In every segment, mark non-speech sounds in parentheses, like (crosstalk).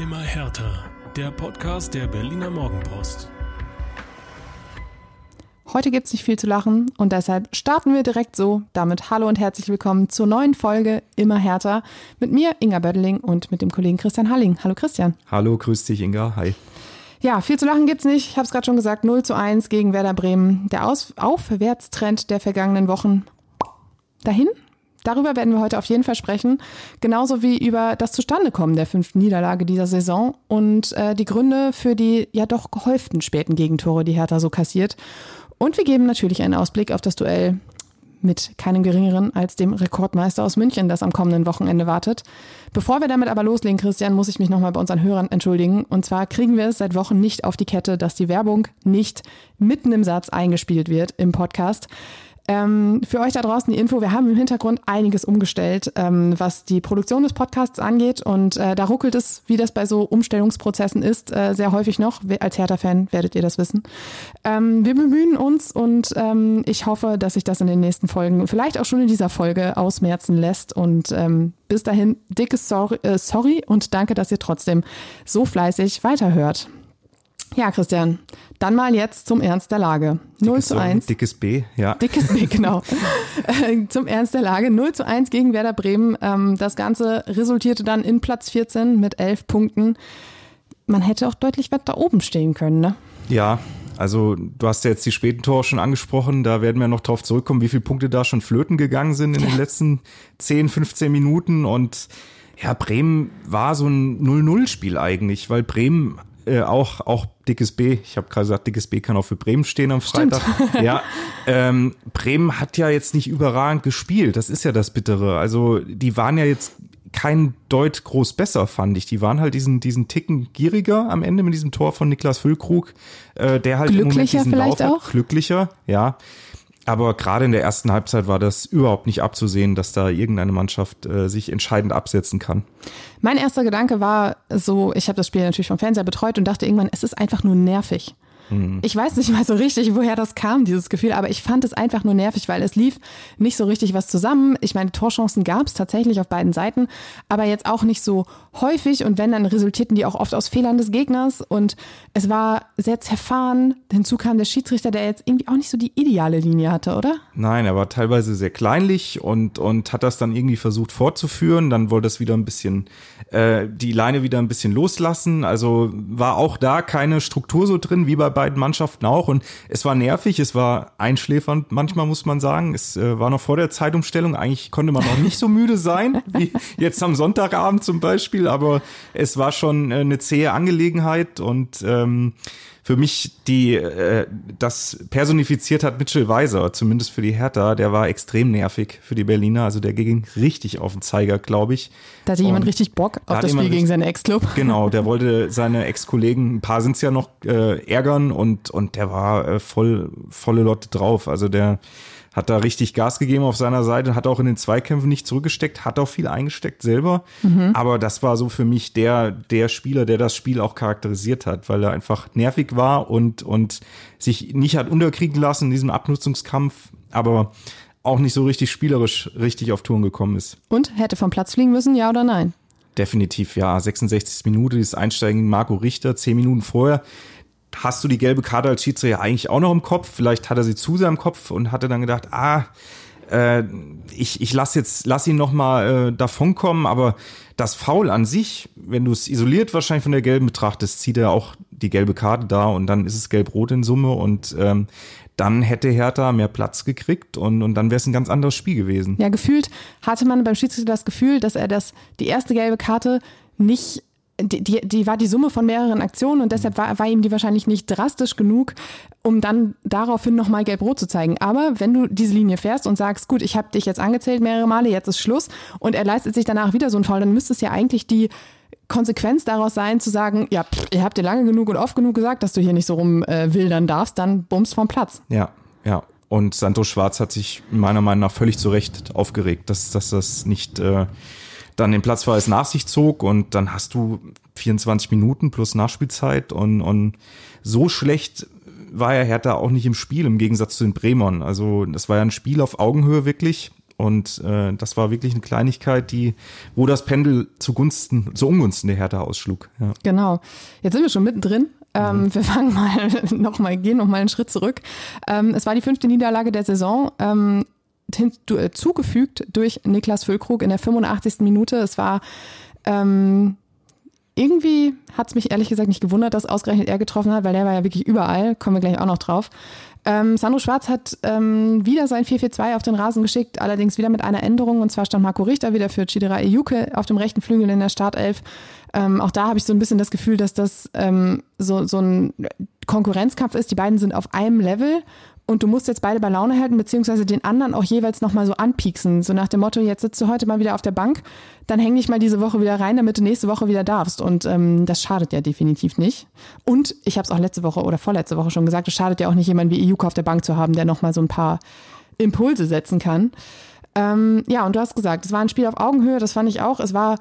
Immer härter. Der Podcast der Berliner Morgenpost. Heute gibt's nicht viel zu lachen und deshalb starten wir direkt so. Damit hallo und herzlich willkommen zur neuen Folge Immer härter mit mir, Inga Bödeling und mit dem Kollegen Christian Halling. Hallo Christian. Hallo, grüß dich Inga. Hi. Ja, viel zu lachen gibt's nicht. Ich habe es gerade schon gesagt, 0 zu 1 gegen Werder Bremen. Der Aus Aufwärtstrend der vergangenen Wochen dahin. Darüber werden wir heute auf jeden Fall sprechen, genauso wie über das Zustandekommen der fünften Niederlage dieser Saison und äh, die Gründe für die ja doch gehäuften späten Gegentore, die Hertha so kassiert. Und wir geben natürlich einen Ausblick auf das Duell mit keinem geringeren als dem Rekordmeister aus München, das am kommenden Wochenende wartet. Bevor wir damit aber loslegen, Christian, muss ich mich nochmal bei unseren Hörern entschuldigen. Und zwar kriegen wir es seit Wochen nicht auf die Kette, dass die Werbung nicht mitten im Satz eingespielt wird im Podcast. Ähm, für euch da draußen die Info, wir haben im Hintergrund einiges umgestellt, ähm, was die Produktion des Podcasts angeht und äh, da ruckelt es, wie das bei so Umstellungsprozessen ist, äh, sehr häufig noch. Als Hertha-Fan werdet ihr das wissen. Ähm, wir bemühen uns und ähm, ich hoffe, dass sich das in den nächsten Folgen, vielleicht auch schon in dieser Folge ausmerzen lässt und ähm, bis dahin dickes sorry, äh, sorry und danke, dass ihr trotzdem so fleißig weiterhört. Ja, Christian, dann mal jetzt zum Ernst der Lage. 0 zu 1. Dickes B, ja. Dickes B, genau. (laughs) Äh, zum Ernst der Lage. 0 zu 1 gegen Werder Bremen. Ähm, das Ganze resultierte dann in Platz 14 mit 11 Punkten. Man hätte auch deutlich weiter oben stehen können, ne? Ja, also du hast ja jetzt die späten Tore schon angesprochen, da werden wir noch drauf zurückkommen, wie viele Punkte da schon flöten gegangen sind in den letzten 10, 15 Minuten und ja, Bremen war so ein 0-0-Spiel eigentlich, weil Bremen äh, auch, auch dickes B. Ich habe gerade gesagt, dickes B kann auch für Bremen stehen am Freitag. Stimmt. Ja, ähm, Bremen hat ja jetzt nicht überragend gespielt. Das ist ja das Bittere. Also die waren ja jetzt kein Deut groß besser, fand ich. Die waren halt diesen, diesen Ticken gieriger am Ende mit diesem Tor von Niklas Füllkrug, äh, der halt glücklicher im Moment diesen Lauf auch? glücklicher, ja. Aber gerade in der ersten Halbzeit war das überhaupt nicht abzusehen, dass da irgendeine Mannschaft äh, sich entscheidend absetzen kann. Mein erster Gedanke war so, ich habe das Spiel natürlich vom Fernseher betreut und dachte irgendwann, es ist einfach nur nervig. Mhm. Ich weiß nicht mal so richtig, woher das kam, dieses Gefühl, aber ich fand es einfach nur nervig, weil es lief nicht so richtig was zusammen. Ich meine, Torchancen gab es tatsächlich auf beiden Seiten, aber jetzt auch nicht so häufig und wenn, dann resultierten die auch oft aus Fehlern des Gegners und es war sehr zerfahren. Hinzu kam der Schiedsrichter, der jetzt irgendwie auch nicht so die ideale Linie hatte, oder? Nein, er war teilweise sehr kleinlich und, und hat das dann irgendwie versucht fortzuführen. Dann wollte es wieder ein bisschen, äh, die Leine wieder ein bisschen loslassen. Also war auch da keine Struktur so drin, wie bei beiden Mannschaften auch. Und es war nervig, es war einschläfernd, manchmal muss man sagen. Es äh, war noch vor der Zeitumstellung. Eigentlich konnte man noch nicht so müde sein, wie jetzt am Sonntagabend zum Beispiel. Aber es war schon äh, eine zähe Angelegenheit und ähm, für mich die äh, das personifiziert hat Mitchell Weiser, zumindest für die Hertha, der war extrem nervig für die Berliner, also der ging richtig auf den Zeiger, glaube ich. Da hatte und jemand richtig Bock auf das Spiel gegen seinen Ex-Club. (laughs) Genau, der wollte seine Ex-Kollegen, ein paar sind es ja noch, äh, ärgern und und der war äh, voll volle Lotte drauf, also der hat da richtig Gas gegeben auf seiner Seite, hat auch in den Zweikämpfen nicht zurückgesteckt, hat auch viel eingesteckt selber. Mhm. Aber das war so für mich der, der Spieler, der das Spiel auch charakterisiert hat, weil er einfach nervig war und, und sich nicht hat unterkriegen lassen in diesem Abnutzungskampf, aber auch nicht so richtig spielerisch richtig auf Touren gekommen ist. Und hätte vom Platz fliegen müssen, ja oder nein? Definitiv ja. 66 Minuten, dieses Einsteigen in Marco Richter, 10 Minuten vorher hast du die gelbe Karte als Schiedsrichter eigentlich auch noch im Kopf? Vielleicht hat er sie zu sehr im Kopf und hatte dann gedacht, ah, äh, ich, ich lass jetzt, lass ihn noch mal äh, davonkommen, aber das Foul an sich, wenn du es isoliert wahrscheinlich von der gelben betrachtest, zieht er auch die gelbe Karte da und dann ist es gelb-rot in Summe und ähm, dann hätte Hertha mehr Platz gekriegt und, und dann wäre es ein ganz anderes Spiel gewesen. Ja, gefühlt hatte man beim Schiedsrichter das Gefühl, dass er das, die erste gelbe Karte nicht die, die, die war die Summe von mehreren Aktionen und deshalb war, war ihm die wahrscheinlich nicht drastisch genug, um dann daraufhin nochmal gelb-rot zu zeigen. Aber wenn du diese Linie fährst und sagst, gut, ich habe dich jetzt angezählt mehrere Male, jetzt ist Schluss und er leistet sich danach wieder so einen Fall, dann müsste es ja eigentlich die Konsequenz daraus sein, zu sagen, ja, pff, ihr habt dir lange genug und oft genug gesagt, dass du hier nicht so rumwildern äh, darfst, dann bums vom Platz. Ja, ja. Und Santos Schwarz hat sich meiner Meinung nach völlig zu Recht aufgeregt, dass, dass das nicht äh, dann den Platzverweis nach sich zog und dann hast du 24 Minuten plus Nachspielzeit und, und so schlecht war er Hertha auch nicht im Spiel im Gegensatz zu den Bremern. Also das war ja ein Spiel auf Augenhöhe wirklich Und äh, das war wirklich eine Kleinigkeit, die, wo das Pendel zugunsten, zu Ungunsten der Hertha ausschlug. Ja. Genau. Jetzt sind wir schon mittendrin. Ähm, mhm. Wir fangen mal (laughs) noch mal, gehen noch mal einen Schritt zurück. Ähm, es war die fünfte Niederlage der Saison. Ähm, äh, zugefügt durch Niklas Füllkrug in der 85. Minute. Es war ähm, irgendwie hat es mich ehrlich gesagt nicht gewundert, dass ausgerechnet er getroffen hat, weil der war ja wirklich überall. Kommen wir gleich auch noch drauf. Ähm, Sandro Schwarz hat ähm, wieder sein 4-4-2 auf den Rasen geschickt, allerdings wieder mit einer Änderung. Und zwar stand Marco Richter wieder für Chidera Ejuke auf dem rechten Flügel in der Startelf. Ähm, auch da habe ich so ein bisschen das Gefühl, dass das ähm, so, so ein Konkurrenzkampf ist. Die beiden sind auf einem Level und du musst jetzt beide bei Laune halten, beziehungsweise den anderen auch jeweils nochmal so anpieksen. So nach dem Motto, jetzt sitzt du heute mal wieder auf der Bank, dann häng dich mal diese Woche wieder rein, damit du nächste Woche wieder darfst. Und ähm, das schadet ja definitiv nicht. Und ich habe es auch letzte Woche oder vorletzte Woche schon gesagt, es schadet ja auch nicht, jemanden wie Iuka auf der Bank zu haben, der nochmal so ein paar Impulse setzen kann. Ähm, ja, und du hast gesagt, es war ein Spiel auf Augenhöhe, das fand ich auch. Es war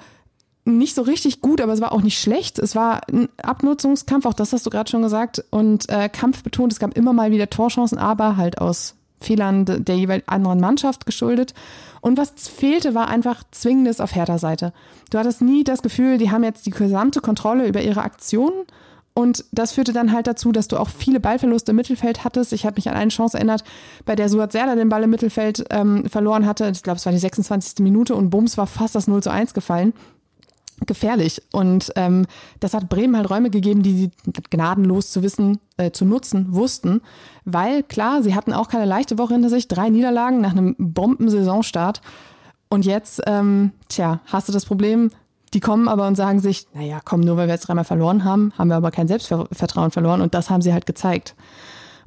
nicht so richtig gut, aber es war auch nicht schlecht. Es war ein Abnutzungskampf, auch das hast du gerade schon gesagt, und äh, kampfbetont. Es gab immer mal wieder Torchancen, aber halt aus Fehlern der jeweils anderen Mannschaft geschuldet. Und was fehlte, war einfach Zwingendes auf Hertha Seite. Du hattest nie das Gefühl, die haben jetzt die gesamte Kontrolle über ihre Aktionen. Und das führte dann halt dazu, dass du auch viele Ballverluste im Mittelfeld hattest. Ich habe mich an eine Chance erinnert, bei der Suat Serda den Ball im Mittelfeld ähm, verloren hatte. Ich glaube, es war die 26. Minute und Bums war fast das 0 zu 1 gefallen gefährlich. Und ähm, das hat Bremen halt Räume gegeben, die sie gnadenlos zu wissen, äh, zu nutzen wussten. Weil klar, sie hatten auch keine leichte Woche hinter sich, drei Niederlagen nach einem Bombensaisonstart. Und jetzt, ähm, tja, hast du das Problem, die kommen aber und sagen sich, naja, komm, nur weil wir jetzt dreimal verloren haben, haben wir aber kein Selbstvertrauen verloren. Und das haben sie halt gezeigt.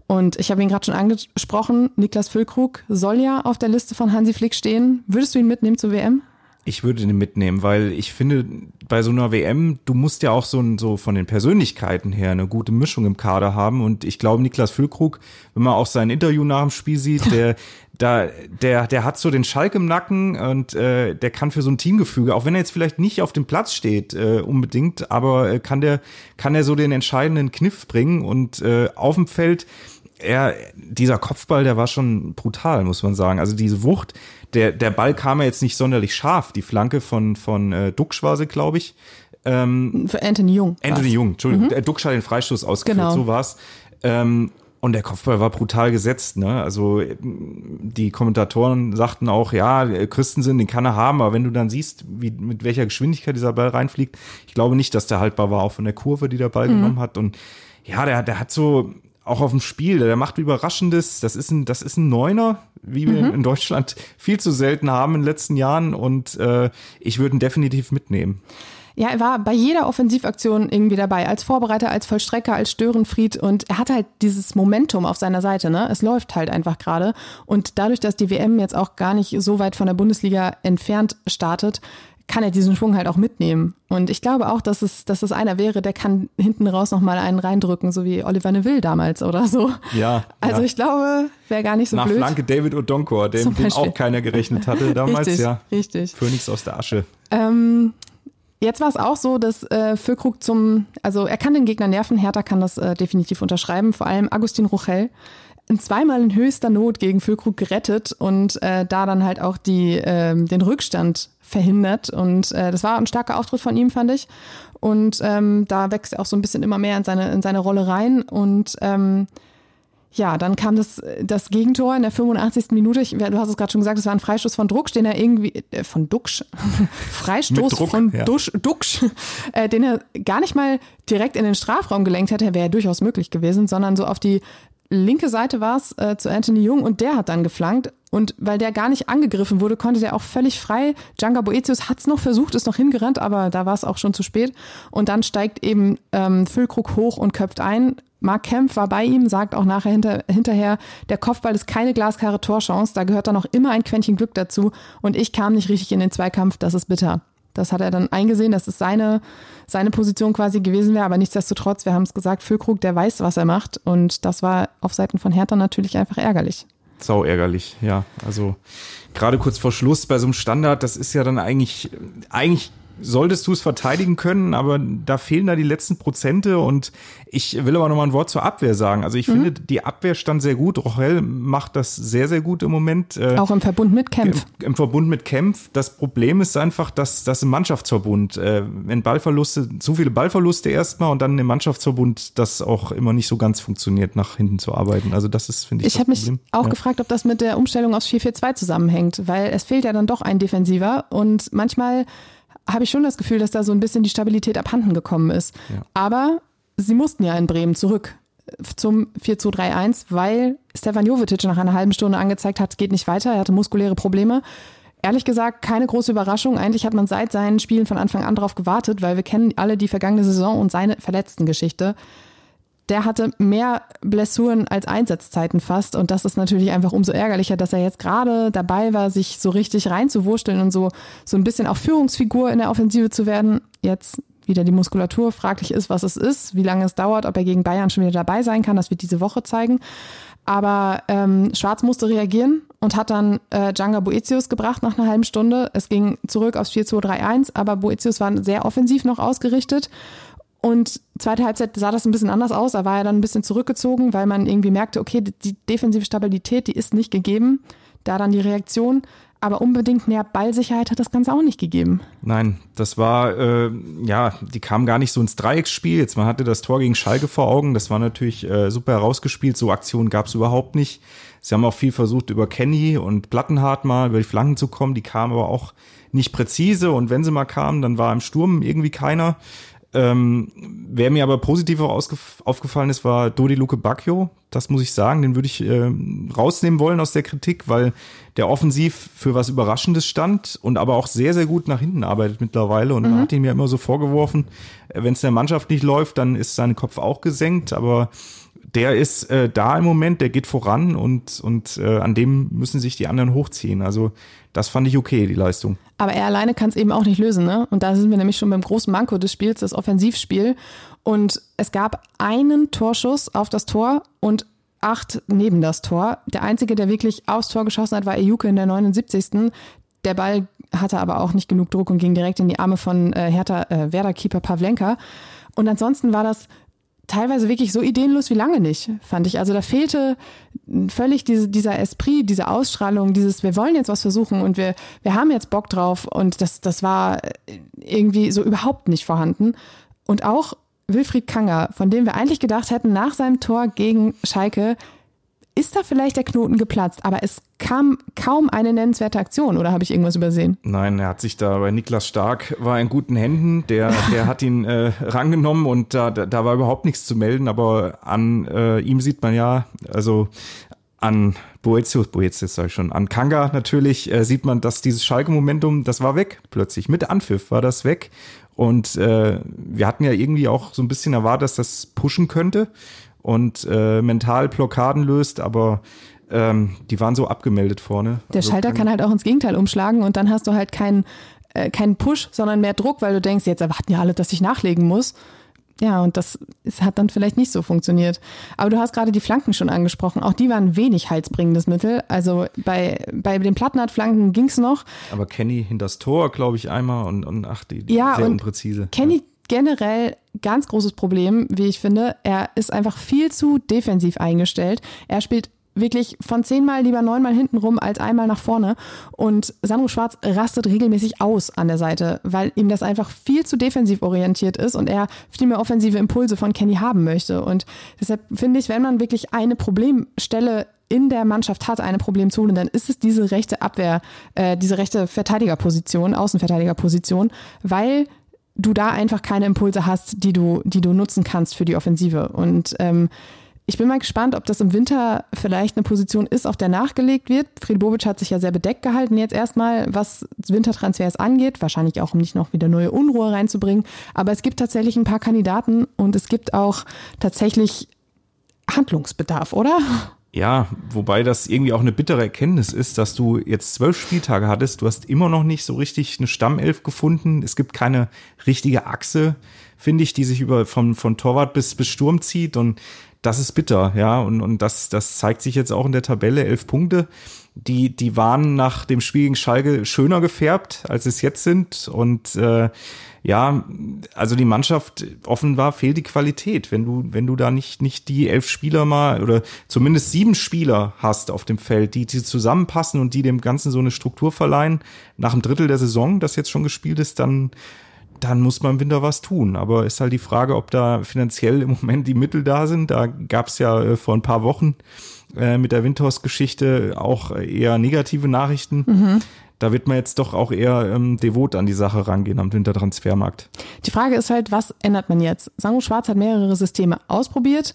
Und ich habe ihn gerade schon angesprochen, Niklas Füllkrug soll ja auf der Liste von Hansi Flick stehen. Würdest du ihn mitnehmen zur WM? Ich würde den mitnehmen, weil ich finde, bei so einer WM, du musst ja auch so, so von den Persönlichkeiten her eine gute Mischung im Kader haben. Und ich glaube, Niklas Füllkrug, wenn man auch sein Interview nach dem Spiel sieht, der, (laughs) da, der, der hat so den Schalk im Nacken und äh, der kann für so ein Teamgefüge, auch wenn er jetzt vielleicht nicht auf dem Platz steht äh, unbedingt, aber äh, kann der, kann er so den entscheidenden Kniff bringen und äh, auf dem Feld er, dieser Kopfball, der war schon brutal, muss man sagen. Also diese Wucht, der, der Ball kam ja jetzt nicht sonderlich scharf. Die Flanke von, von äh, Duxch war sie, glaube ich. Ähm, Für Anthony Jung. Anthony war's. Jung, Entschuldigung. Mhm. Duxch hat den Freistoß ausgeführt, genau. so war's. Ähm, und der Kopfball war brutal gesetzt, ne? Also die Kommentatoren sagten auch, ja, Christensen, den kann er haben, aber wenn du dann siehst, wie, mit welcher Geschwindigkeit dieser Ball reinfliegt, ich glaube nicht, dass der haltbar war, auch von der Kurve, die der Ball mhm. genommen hat. Und ja, der, der hat so, auch auf dem Spiel, der macht Überraschendes. Das ist ein, das ist ein Neuner, wie wir mhm. in Deutschland viel zu selten haben in den letzten Jahren. Und äh, ich würde ihn definitiv mitnehmen. Ja, er war bei jeder Offensivaktion irgendwie dabei, als Vorbereiter, als Vollstrecker, als Störenfried und er hat halt dieses Momentum auf seiner Seite, ne? Es läuft halt einfach gerade und dadurch, dass die WM jetzt auch gar nicht so weit von der Bundesliga entfernt startet, kann er diesen Schwung halt auch mitnehmen. Und ich glaube auch, dass es, dass es einer wäre, der kann hinten raus nochmal einen reindrücken, so wie Oliver Neville damals oder so. Ja. Also ja. ich glaube, wäre gar nicht so Nach blöd. Nach Flanke David Odonkor, (laughs) dem, dem auch keiner gerechnet hatte damals, richtig, ja. Richtig. Phönix aus der Asche. Ähm, Jetzt war es auch so, dass äh, Füllkrug zum, also er kann den Gegner nerven, Hertha kann das äh, definitiv unterschreiben, vor allem Agustin Ruchel zweimal in höchster Not gegen Füllkrug gerettet und äh, da dann halt auch die, äh, den Rückstand verhindert. Und äh, das war ein starker Auftritt von ihm, fand ich. Und ähm, da wächst er auch so ein bisschen immer mehr in seine, in seine Rolle rein. Und ähm, ja, dann kam das, das Gegentor in der 85. Minute. Ich, du hast es gerade schon gesagt, es war ein Freistoß von Drucksch, den er irgendwie, äh, von Duxch, (laughs) Freistoß Druck, von ja. Dusch, Duxch, äh, den er gar nicht mal direkt in den Strafraum gelenkt hätte, wäre ja durchaus möglich gewesen, sondern so auf die linke Seite war es äh, zu Anthony Jung und der hat dann geflankt. Und weil der gar nicht angegriffen wurde, konnte der auch völlig frei. Djanga Boetius hat es noch versucht, ist noch hingerannt, aber da war es auch schon zu spät. Und dann steigt eben ähm, Füllkrug hoch und köpft ein. Mark Kempf war bei ihm, sagt auch nachher hinter, hinterher, der Kopfball ist keine glasklare Torchance, da gehört dann auch immer ein Quäntchen Glück dazu. Und ich kam nicht richtig in den Zweikampf, das ist bitter. Das hat er dann eingesehen, dass es seine, seine Position quasi gewesen wäre. Aber nichtsdestotrotz, wir haben es gesagt, Füllkrug, der weiß, was er macht. Und das war auf Seiten von Hertha natürlich einfach ärgerlich. Sau ärgerlich, ja. Also gerade kurz vor Schluss bei so einem Standard, das ist ja dann eigentlich, eigentlich solltest du es verteidigen können, aber da fehlen da die letzten Prozente und ich will aber noch mal ein Wort zur Abwehr sagen. Also ich mhm. finde, die Abwehr stand sehr gut. Rochel macht das sehr, sehr gut im Moment. Äh, Auch im Verbund mit Kempf. Im, Im, Verbund mit Kempf. Das Problem ist einfach, dass das im Mannschaftsverbund, äh, wenn Ballverluste, zu viele Ballverluste erstmal und dann im Mannschaftsverbund das auch immer nicht so ganz funktioniert, nach hinten zu arbeiten. Also das ist, finde ich, Ich habe mich auch ja. gefragt, ob das mit der Umstellung aufs 4-4-2 zusammenhängt, weil es fehlt ja dann doch ein Defensiver und manchmal habe ich schon das Gefühl, dass da so ein bisschen die Stabilität abhanden gekommen ist. Ja. Aber sie mussten ja in Bremen zurück zum 4-2-3-1, weil Stefan Jovetic nach einer halben Stunde angezeigt hat, geht nicht weiter, er hatte muskuläre Probleme. Ehrlich gesagt, keine große Überraschung. Eigentlich hat man seit seinen Spielen von Anfang an darauf gewartet, weil wir kennen alle die vergangene Saison und seine verletzten Geschichte der hatte mehr Blessuren als Einsatzzeiten fast. Und das ist natürlich einfach umso ärgerlicher, dass er jetzt gerade dabei war, sich so richtig reinzuwurschteln und so, so ein bisschen auch Führungsfigur in der Offensive zu werden. Jetzt wieder die Muskulatur fraglich ist, was es ist, wie lange es dauert, ob er gegen Bayern schon wieder dabei sein kann. Das wird diese Woche zeigen. Aber ähm, Schwarz musste reagieren und hat dann äh, Djanga Boetius gebracht nach einer halben Stunde. Es ging zurück aufs 4-2-3-1, aber Boetius war sehr offensiv noch ausgerichtet und zweite Halbzeit sah das ein bisschen anders aus. Da war er dann ein bisschen zurückgezogen, weil man irgendwie merkte, okay, die defensive Stabilität, die ist nicht gegeben. Da dann die Reaktion. Aber unbedingt mehr Ballsicherheit hat das Ganze auch nicht gegeben. Nein, das war, äh, ja, die kamen gar nicht so ins Dreiecksspiel. Jetzt, man hatte das Tor gegen Schalke vor Augen. Das war natürlich äh, super herausgespielt. So Aktionen gab es überhaupt nicht. Sie haben auch viel versucht, über Kenny und Plattenhardt mal über die Flanken zu kommen. Die kamen aber auch nicht präzise. Und wenn sie mal kamen, dann war im Sturm irgendwie keiner. Ähm, wer mir aber positiv aufgefallen ist, war Dodi Luke Bacchio. Das muss ich sagen, den würde ich äh, rausnehmen wollen aus der Kritik, weil der offensiv für was Überraschendes stand und aber auch sehr, sehr gut nach hinten arbeitet mittlerweile. Und mhm. man hat ihn mir immer so vorgeworfen, äh, wenn es der Mannschaft nicht läuft, dann ist sein Kopf auch gesenkt. Aber der ist äh, da im Moment, der geht voran und, und äh, an dem müssen sich die anderen hochziehen. Also das fand ich okay, die Leistung. Aber er alleine kann es eben auch nicht lösen, ne? Und da sind wir nämlich schon beim großen Manko des Spiels, das Offensivspiel. Und es gab einen Torschuss auf das Tor und acht neben das Tor. Der einzige, der wirklich aufs Tor geschossen hat, war Ejuke in der 79. Der Ball hatte aber auch nicht genug Druck und ging direkt in die Arme von äh, Hertha äh, Werder-Keeper Pavlenka. Und ansonsten war das teilweise wirklich so ideenlos wie lange nicht, fand ich. Also da fehlte völlig diese, dieser Esprit, diese Ausstrahlung, dieses, wir wollen jetzt was versuchen und wir, wir haben jetzt Bock drauf und das, das war irgendwie so überhaupt nicht vorhanden. Und auch Wilfried Kanger, von dem wir eigentlich gedacht hätten, nach seinem Tor gegen Schalke, ist da vielleicht der Knoten geplatzt, aber es kam kaum eine nennenswerte Aktion oder habe ich irgendwas übersehen? Nein, er hat sich da bei Niklas Stark war in guten Händen, der der hat ihn äh, rangenommen und da, da war überhaupt nichts zu melden, aber an äh, ihm sieht man ja, also an Boetius, Boetius sag ich schon, an Kanga natürlich äh, sieht man, dass dieses Schalke-Momentum, das war weg plötzlich. Mit Anpfiff war das weg. Und äh, wir hatten ja irgendwie auch so ein bisschen erwartet, dass das pushen könnte und äh, mental Blockaden löst, aber ähm, die waren so abgemeldet vorne. Der also Schalter kann halt auch ins Gegenteil umschlagen und dann hast du halt keinen äh, keinen Push, sondern mehr Druck, weil du denkst, jetzt erwarten ja alle, dass ich nachlegen muss. Ja, und das ist, hat dann vielleicht nicht so funktioniert. Aber du hast gerade die Flanken schon angesprochen. Auch die waren wenig heilsbringendes Mittel. Also bei, bei den Plattenhardt-Flanken ging's noch. Aber Kenny hinters Tor, glaube ich, einmal und, und ach, die, die ja, sehr und unpräzise. Kenny generell ganz großes Problem, wie ich finde. Er ist einfach viel zu defensiv eingestellt. Er spielt wirklich von zehnmal lieber neunmal hinten rum als einmal nach vorne. Und Sandro Schwarz rastet regelmäßig aus an der Seite, weil ihm das einfach viel zu defensiv orientiert ist und er viel mehr offensive Impulse von Kenny haben möchte. Und deshalb finde ich, wenn man wirklich eine Problemstelle in der Mannschaft hat, eine Problemzone, dann ist es diese rechte Abwehr, äh, diese rechte Verteidigerposition, Außenverteidigerposition, weil du da einfach keine Impulse hast, die du, die du nutzen kannst für die Offensive. Und ähm, ich bin mal gespannt, ob das im Winter vielleicht eine Position ist, auf der nachgelegt wird. Fried Bobic hat sich ja sehr bedeckt gehalten jetzt erstmal, was Wintertransfers angeht. Wahrscheinlich auch, um nicht noch wieder neue Unruhe reinzubringen. Aber es gibt tatsächlich ein paar Kandidaten und es gibt auch tatsächlich Handlungsbedarf, oder? Ja, wobei das irgendwie auch eine bittere Erkenntnis ist, dass du jetzt zwölf Spieltage hattest, du hast immer noch nicht so richtig eine Stammelf gefunden. Es gibt keine richtige Achse, finde ich, die sich über von, von Torwart bis, bis Sturm zieht und das ist bitter, ja, und, und das, das zeigt sich jetzt auch in der Tabelle, elf Punkte. Die, die waren nach dem Spiel gegen Schalke schöner gefärbt, als es jetzt sind. Und äh, ja, also die Mannschaft offenbar fehlt die Qualität, wenn du wenn du da nicht nicht die elf Spieler mal oder zumindest sieben Spieler hast auf dem Feld, die die zusammenpassen und die dem Ganzen so eine Struktur verleihen nach einem Drittel der Saison, das jetzt schon gespielt ist, dann dann muss man im Winter was tun. Aber ist halt die Frage, ob da finanziell im Moment die Mittel da sind. Da gab es ja äh, vor ein paar Wochen äh, mit der Windhorst-Geschichte auch eher negative Nachrichten. Mhm da wird man jetzt doch auch eher ähm, devot an die Sache rangehen am Wintertransfermarkt. Die Frage ist halt, was ändert man jetzt? Sango Schwarz hat mehrere Systeme ausprobiert.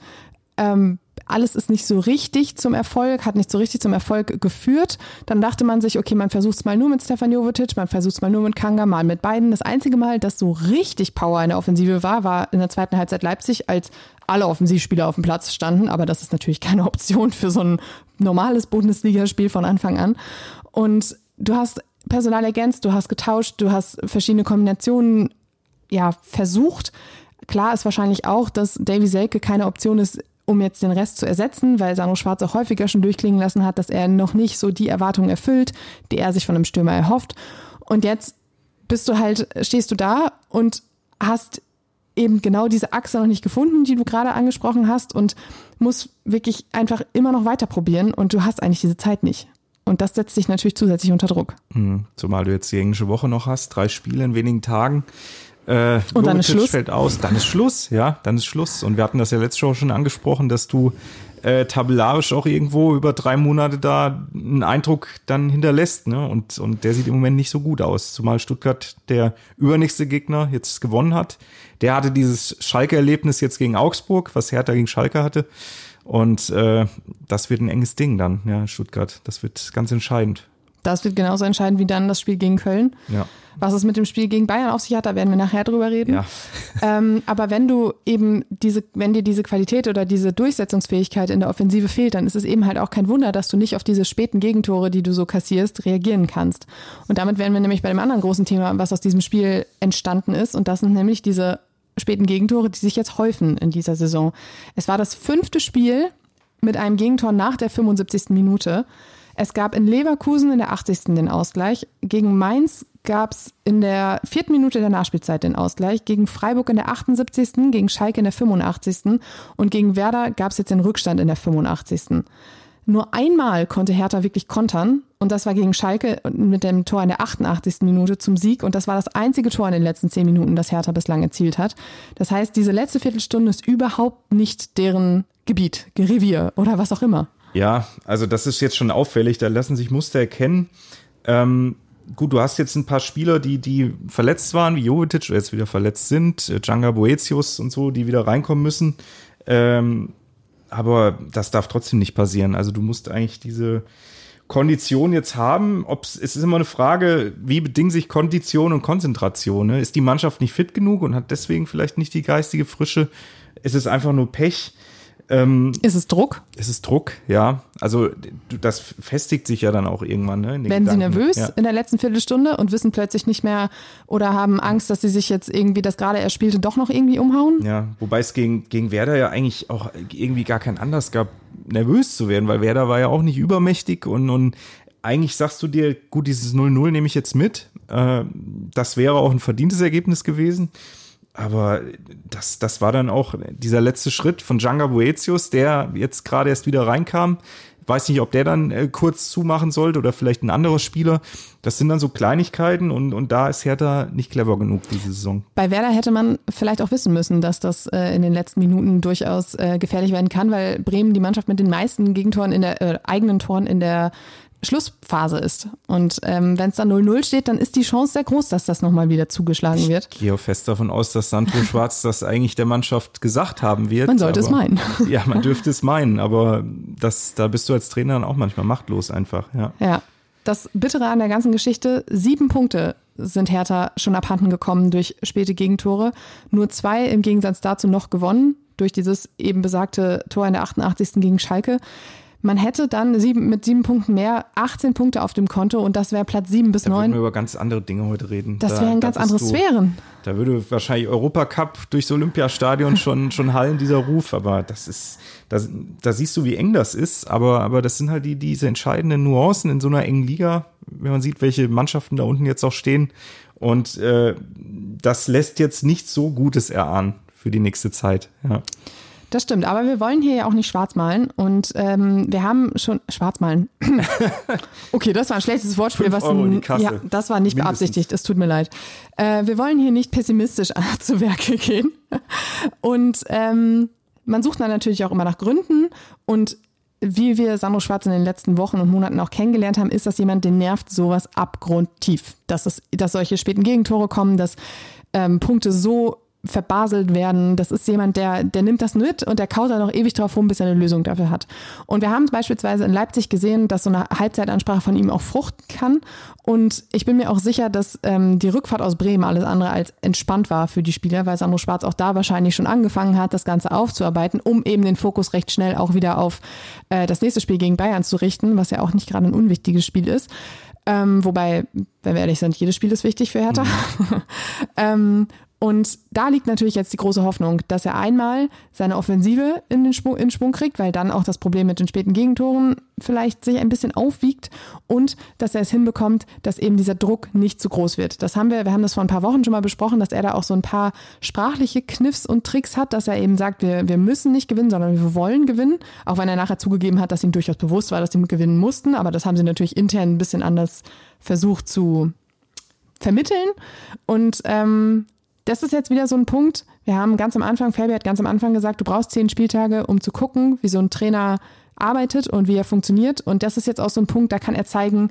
Ähm, alles ist nicht so richtig zum Erfolg, hat nicht so richtig zum Erfolg geführt. Dann dachte man sich, okay, man versucht es mal nur mit Stefan Jovetic, man versucht es mal nur mit Kanga, mal mit beiden. Das einzige Mal, dass so richtig Power in der Offensive war, war in der zweiten Halbzeit Leipzig, als alle Offensivspieler auf dem Platz standen. Aber das ist natürlich keine Option für so ein normales Bundesligaspiel von Anfang an. Und du hast Personal ergänzt, du hast getauscht, du hast verschiedene Kombinationen ja versucht. Klar ist wahrscheinlich auch, dass Davy Selke keine Option ist, um jetzt den Rest zu ersetzen, weil Sandro Schwarz auch häufiger schon durchklingen lassen hat, dass er noch nicht so die Erwartungen erfüllt, die er sich von einem Stürmer erhofft. Und jetzt bist du halt, stehst du da und hast eben genau diese Achse noch nicht gefunden, die du gerade angesprochen hast und musst wirklich einfach immer noch weiter probieren und du hast eigentlich diese Zeit nicht. Und das setzt dich natürlich zusätzlich unter Druck. Mhm. Zumal du jetzt die englische Woche noch hast, drei Spiele in wenigen Tagen. Äh, und dann ist Schluss. fällt aus, dann ist Schluss, ja, dann ist Schluss. Und wir hatten das ja letzte Woche schon angesprochen, dass du äh, tabellarisch auch irgendwo über drei Monate da einen Eindruck dann hinterlässt, ne? Und, und der sieht im Moment nicht so gut aus. Zumal Stuttgart, der übernächste Gegner, jetzt gewonnen hat. Der hatte dieses Schalke-Erlebnis jetzt gegen Augsburg, was Hertha gegen Schalke hatte. Und äh, das wird ein enges Ding dann, ja, Stuttgart. Das wird ganz entscheidend. Das wird genauso entscheidend wie dann das Spiel gegen Köln. Ja. Was es mit dem Spiel gegen Bayern auf sich hat, da werden wir nachher drüber reden. Ja. (laughs) Ähm, aber wenn du eben diese, wenn dir diese Qualität oder diese Durchsetzungsfähigkeit in der Offensive fehlt, dann ist es eben halt auch kein Wunder, dass du nicht auf diese späten Gegentore, die du so kassierst, reagieren kannst. Und damit wären wir nämlich bei dem anderen großen Thema, was aus diesem Spiel entstanden ist. Und das sind nämlich diese späten Gegentore, die sich jetzt häufen in dieser Saison. Es war das fünfte Spiel mit einem Gegentor nach der 75. Minute. Es gab in Leverkusen in der 80. den Ausgleich. Gegen Mainz gab es in der vierten Minute der Nachspielzeit den Ausgleich. Gegen Freiburg in der 78., gegen Schalke in der 85. und gegen Werder gab es jetzt den Rückstand in der 85. Nur einmal konnte Hertha wirklich kontern und das war gegen Schalke mit dem Tor in der 88. Minute zum Sieg und das war das einzige Tor in den letzten zehn Minuten, das Hertha bislang erzielt hat. Das heißt, diese letzte Viertelstunde ist überhaupt nicht deren Gebiet, Revier oder was auch immer. Ja, also das ist jetzt schon auffällig, da lassen sich Muster erkennen. Ähm, gut, du hast jetzt ein paar Spieler, die, die verletzt waren, wie Jovetic, jetzt wieder verletzt sind, äh, Djanga Boetius und so, die wieder reinkommen müssen. Ähm, aber das darf trotzdem nicht passieren. Also du musst eigentlich diese Kondition jetzt haben. Ob's, es ist immer eine Frage, wie bedingen sich Kondition und Konzentration. Ne? Ist die Mannschaft nicht fit genug und hat deswegen vielleicht nicht die geistige Frische? Ist es einfach nur Pech? Ähm, ist es Druck? Ist es Druck, ja. Also das festigt sich ja dann auch irgendwann. Ne, Werden Gedanken. Sie nervös ja. in der letzten Viertelstunde und wissen plötzlich nicht mehr oder haben Angst, dass sie sich jetzt irgendwie das gerade erspielte doch noch irgendwie umhauen? Ja, wobei es gegen, gegen Werder ja eigentlich auch irgendwie gar keinen Anlass gab, nervös zu werden, weil Werder war ja auch nicht übermächtig und, und eigentlich sagst du dir, gut, dieses 0-0 nehme ich jetzt mit. Äh, das wäre auch ein verdientes Ergebnis gewesen. Aber das, das war dann auch dieser letzte Schritt von Djanga Boetius, der jetzt gerade erst wieder reinkam. Weiß nicht, ob der dann äh, kurz zumachen sollte oder vielleicht ein anderer Spieler. Das sind dann so Kleinigkeiten und, und da ist Hertha nicht clever genug diese Saison. Bei Werder hätte man vielleicht auch wissen müssen, dass das äh, in den letzten Minuten durchaus äh, gefährlich werden kann, weil Bremen die Mannschaft mit den meisten Gegentoren in der äh, eigenen Toren in der Schlussphase ist. Und ähm, wenn es dann 0-0 steht, dann ist die Chance sehr groß, dass das nochmal wieder zugeschlagen wird. Ich gehe fest davon aus, dass Sandro (laughs) Schwarz das eigentlich der Mannschaft gesagt haben wird. Man sollte aber, es meinen. (laughs) Ja, man dürfte es meinen, aber das, da bist du als Trainer dann auch manchmal machtlos einfach. Ja. ja. Das Bittere an der ganzen Geschichte, sieben Punkte sind Hertha schon abhanden gekommen durch späte Gegentore. Nur zwei im Gegensatz dazu noch gewonnen durch dieses eben besagte Tor in der 88. gegen Schalke. Man hätte dann sieben, mit sieben Punkten mehr 18 Punkte auf dem Konto und das wäre Platz sieben bis Da würden neun. wir über ganz andere Dinge heute reden. Das Da- wären da ganz andere Sphären. Da würde wahrscheinlich Europacup durchs Olympiastadion (laughs) schon, schon hallen, dieser Ruf. Aber das ist, da, da siehst du, wie eng das ist. Aber, aber das sind halt die, diese entscheidenden Nuancen in so einer engen Liga, wenn man sieht, welche Mannschaften da unten jetzt auch stehen. Und äh, das lässt jetzt nicht so Gutes erahnen für die nächste Zeit. Ja. Das stimmt, aber wir wollen hier ja auch nicht schwarz malen und ähm, wir haben schon schwarz malen. (laughs) okay, das war ein schlechtes Wortspiel, was ja, das war nicht Mindestens. beabsichtigt. Es tut mir leid. Äh, wir wollen hier nicht pessimistisch (laughs) zu Werke gehen und ähm, man sucht dann natürlich auch immer nach Gründen und wie wir Sandro Schwarz in den letzten Wochen und Monaten auch kennengelernt haben, ist das jemand, den nervt sowas abgrundtief. Dass, es, dass solche späten Gegentore kommen, dass ähm, Punkte so verbaselt werden. Das ist jemand, der, der nimmt das mit und der kaut da noch ewig drauf rum, bis er eine Lösung dafür hat. Und wir haben beispielsweise in Leipzig gesehen, dass so eine Halbzeitansprache von ihm auch fruchten kann. Und ich bin mir auch sicher, dass ähm, die Rückfahrt aus Bremen alles andere als entspannt war für die Spieler, weil Sandro Schwarz auch da wahrscheinlich schon angefangen hat, das Ganze aufzuarbeiten, um eben den Fokus recht schnell auch wieder auf äh, das nächste Spiel gegen Bayern zu richten, was ja auch nicht gerade ein unwichtiges Spiel ist. Ähm, wobei, wenn wir ehrlich sind, jedes Spiel ist wichtig für Hertha. (laughs) ähm, und da liegt natürlich jetzt die große Hoffnung, dass er einmal seine Offensive in den Schwung, in Schwung kriegt, weil dann auch das Problem mit den späten Gegentoren vielleicht sich ein bisschen aufwiegt und dass er es hinbekommt, dass eben dieser Druck nicht zu groß wird. Das haben wir, wir haben das vor ein paar Wochen schon mal besprochen, dass er da auch so ein paar sprachliche Kniffs und Tricks hat, dass er eben sagt, wir, wir müssen nicht gewinnen, sondern wir wollen gewinnen, auch wenn er nachher zugegeben hat, dass ihm durchaus bewusst war, dass sie gewinnen mussten, aber das haben sie natürlich intern ein bisschen anders versucht zu vermitteln und ähm, das ist jetzt wieder so ein Punkt. Wir haben ganz am Anfang, Fabi hat ganz am Anfang gesagt, du brauchst zehn Spieltage, um zu gucken, wie so ein Trainer arbeitet und wie er funktioniert. Und das ist jetzt auch so ein Punkt, da kann er zeigen,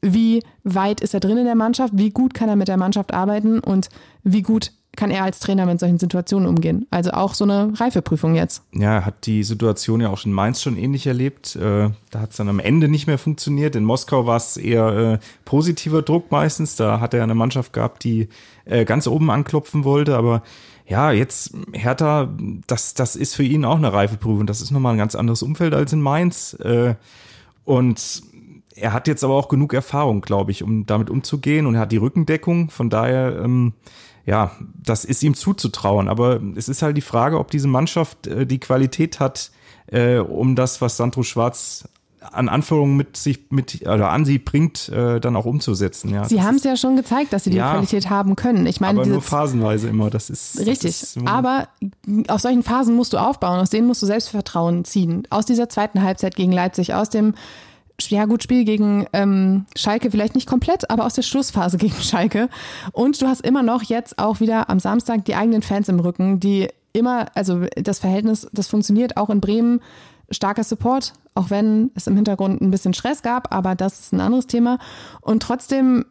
wie weit ist er drin in der Mannschaft, wie gut kann er mit der Mannschaft arbeiten und wie gut kann er als Trainer mit solchen Situationen umgehen. Also auch so eine Reifeprüfung jetzt. Ja, hat die Situation ja auch in Mainz schon ähnlich erlebt. Äh, da hat es dann am Ende nicht mehr funktioniert. In Moskau war es eher äh, positiver Druck meistens. Da hat er eine Mannschaft gehabt, die äh, ganz oben anklopfen wollte. Aber ja, jetzt Hertha, das, das ist für ihn auch eine Reifeprüfung. Das ist nochmal ein ganz anderes Umfeld als in Mainz. Äh, und er hat jetzt aber auch genug Erfahrung, glaube ich, um damit umzugehen. Und er hat die Rückendeckung. Von daher, ähm, ja, das ist ihm zuzutrauen. Aber es ist halt die Frage, ob diese Mannschaft äh, die Qualität hat, um das, was Sandro Schwarz an Anforderungen mit sich mit oder an sie bringt, äh, dann auch umzusetzen. Ja, Sie Das haben ist es ja schon gezeigt, dass sie die Ja. Qualität haben können. Ich meine, aber nur phasenweise immer. Das ist das Richtig. Ist, so- Aber aus solchen Phasen musst du aufbauen, aus denen musst du Selbstvertrauen ziehen. Aus dieser zweiten Halbzeit gegen Leipzig, aus dem ja gut Spiel gegen ähm, Schalke, vielleicht nicht komplett, aber aus der Schlussphase (laughs) gegen Schalke. Und du hast immer noch jetzt auch wieder am Samstag die eigenen Fans im Rücken, die immer, also das Verhältnis, das funktioniert auch in Bremen. Starker Support, auch wenn es im Hintergrund ein bisschen Stress gab, aber das ist ein anderes Thema. Und trotzdem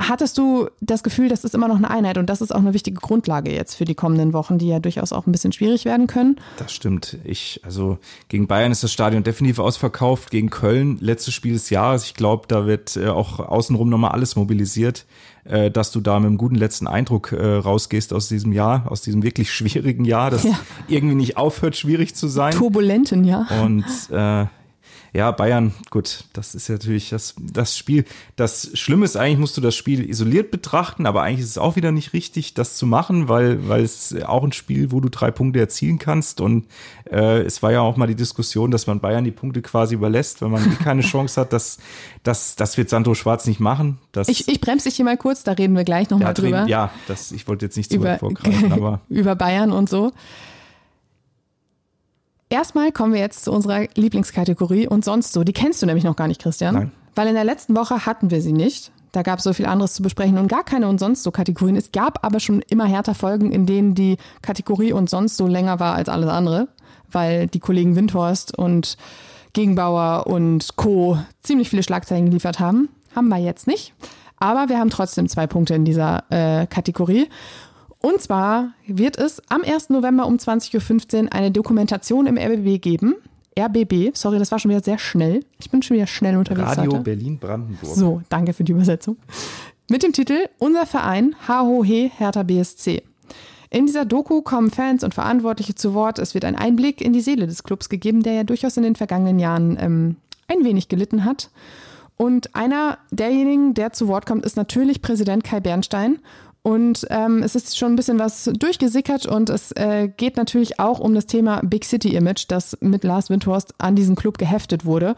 hattest du das Gefühl, das ist immer noch eine Einheit und das ist auch eine wichtige Grundlage jetzt für die kommenden Wochen, die ja durchaus auch ein bisschen schwierig werden können. Das stimmt. Ich, also gegen Bayern ist das Stadion definitiv ausverkauft. Gegen Köln, letztes Spiel des Jahres. Ich glaube, da wird äh, auch außenrum nochmal alles mobilisiert, äh, dass du da mit einem guten letzten Eindruck äh, rausgehst aus diesem Jahr, aus diesem wirklich (laughs) schwierigen Jahr, das Ja. irgendwie nicht aufhört, schwierig zu sein. Turbulenten, ja. Und äh, ja, Bayern, gut, das ist ja natürlich das, das Spiel. Das Schlimme ist eigentlich, musst du das Spiel isoliert betrachten, aber eigentlich ist es auch wieder nicht richtig, das zu machen, weil, weil es auch ein Spiel, wo du drei Punkte erzielen kannst. Und äh, es war ja auch mal die Diskussion, dass man Bayern die Punkte quasi überlässt, wenn man eh keine Chance hat. Das, das, das wird Sandro Schwarz nicht machen. Das, Ich, ich bremse dich hier mal kurz, da reden wir gleich nochmal ja, drüber. ja, das, ich wollte jetzt nicht zu über, weit vorgreifen, (laughs) aber über Bayern und so. Erstmal kommen wir jetzt zu unserer Lieblingskategorie und sonst so. Die kennst du nämlich noch gar nicht, Christian. Nein. Weil in der letzten Woche hatten wir sie nicht. Da gab es so viel anderes zu besprechen und gar keine und sonst so Kategorien. Es gab aber schon immer härter Folgen, in denen die Kategorie und sonst so länger war als alles andere, weil die Kollegen Windhorst und Gegenbauer und Co. ziemlich viele Schlagzeilen geliefert haben. Haben wir jetzt nicht. Aber wir haben trotzdem zwei Punkte in dieser äh, Kategorie. Und zwar wird es am 1. November um 20.15 Uhr eine Dokumentation im RBB geben. RBB, sorry, das war schon wieder sehr schnell. Ich bin schon wieder schnell unterwegs Radio. Berlin-Brandenburg. So, danke für die Übersetzung. Mit dem Titel Unser Verein HOH Hertha BSC. In dieser Doku kommen Fans und Verantwortliche zu Wort. Es wird ein Einblick in die Seele des Clubs gegeben, der ja durchaus in den vergangenen Jahren ähm, ein wenig gelitten hat. Und einer derjenigen, der zu Wort kommt, ist natürlich Präsident Kai Bernstein. Und ähm, es ist schon ein bisschen was durchgesickert und es äh, geht natürlich auch um das Thema Big City Image, das mit Lars Windhorst an diesen Club geheftet wurde.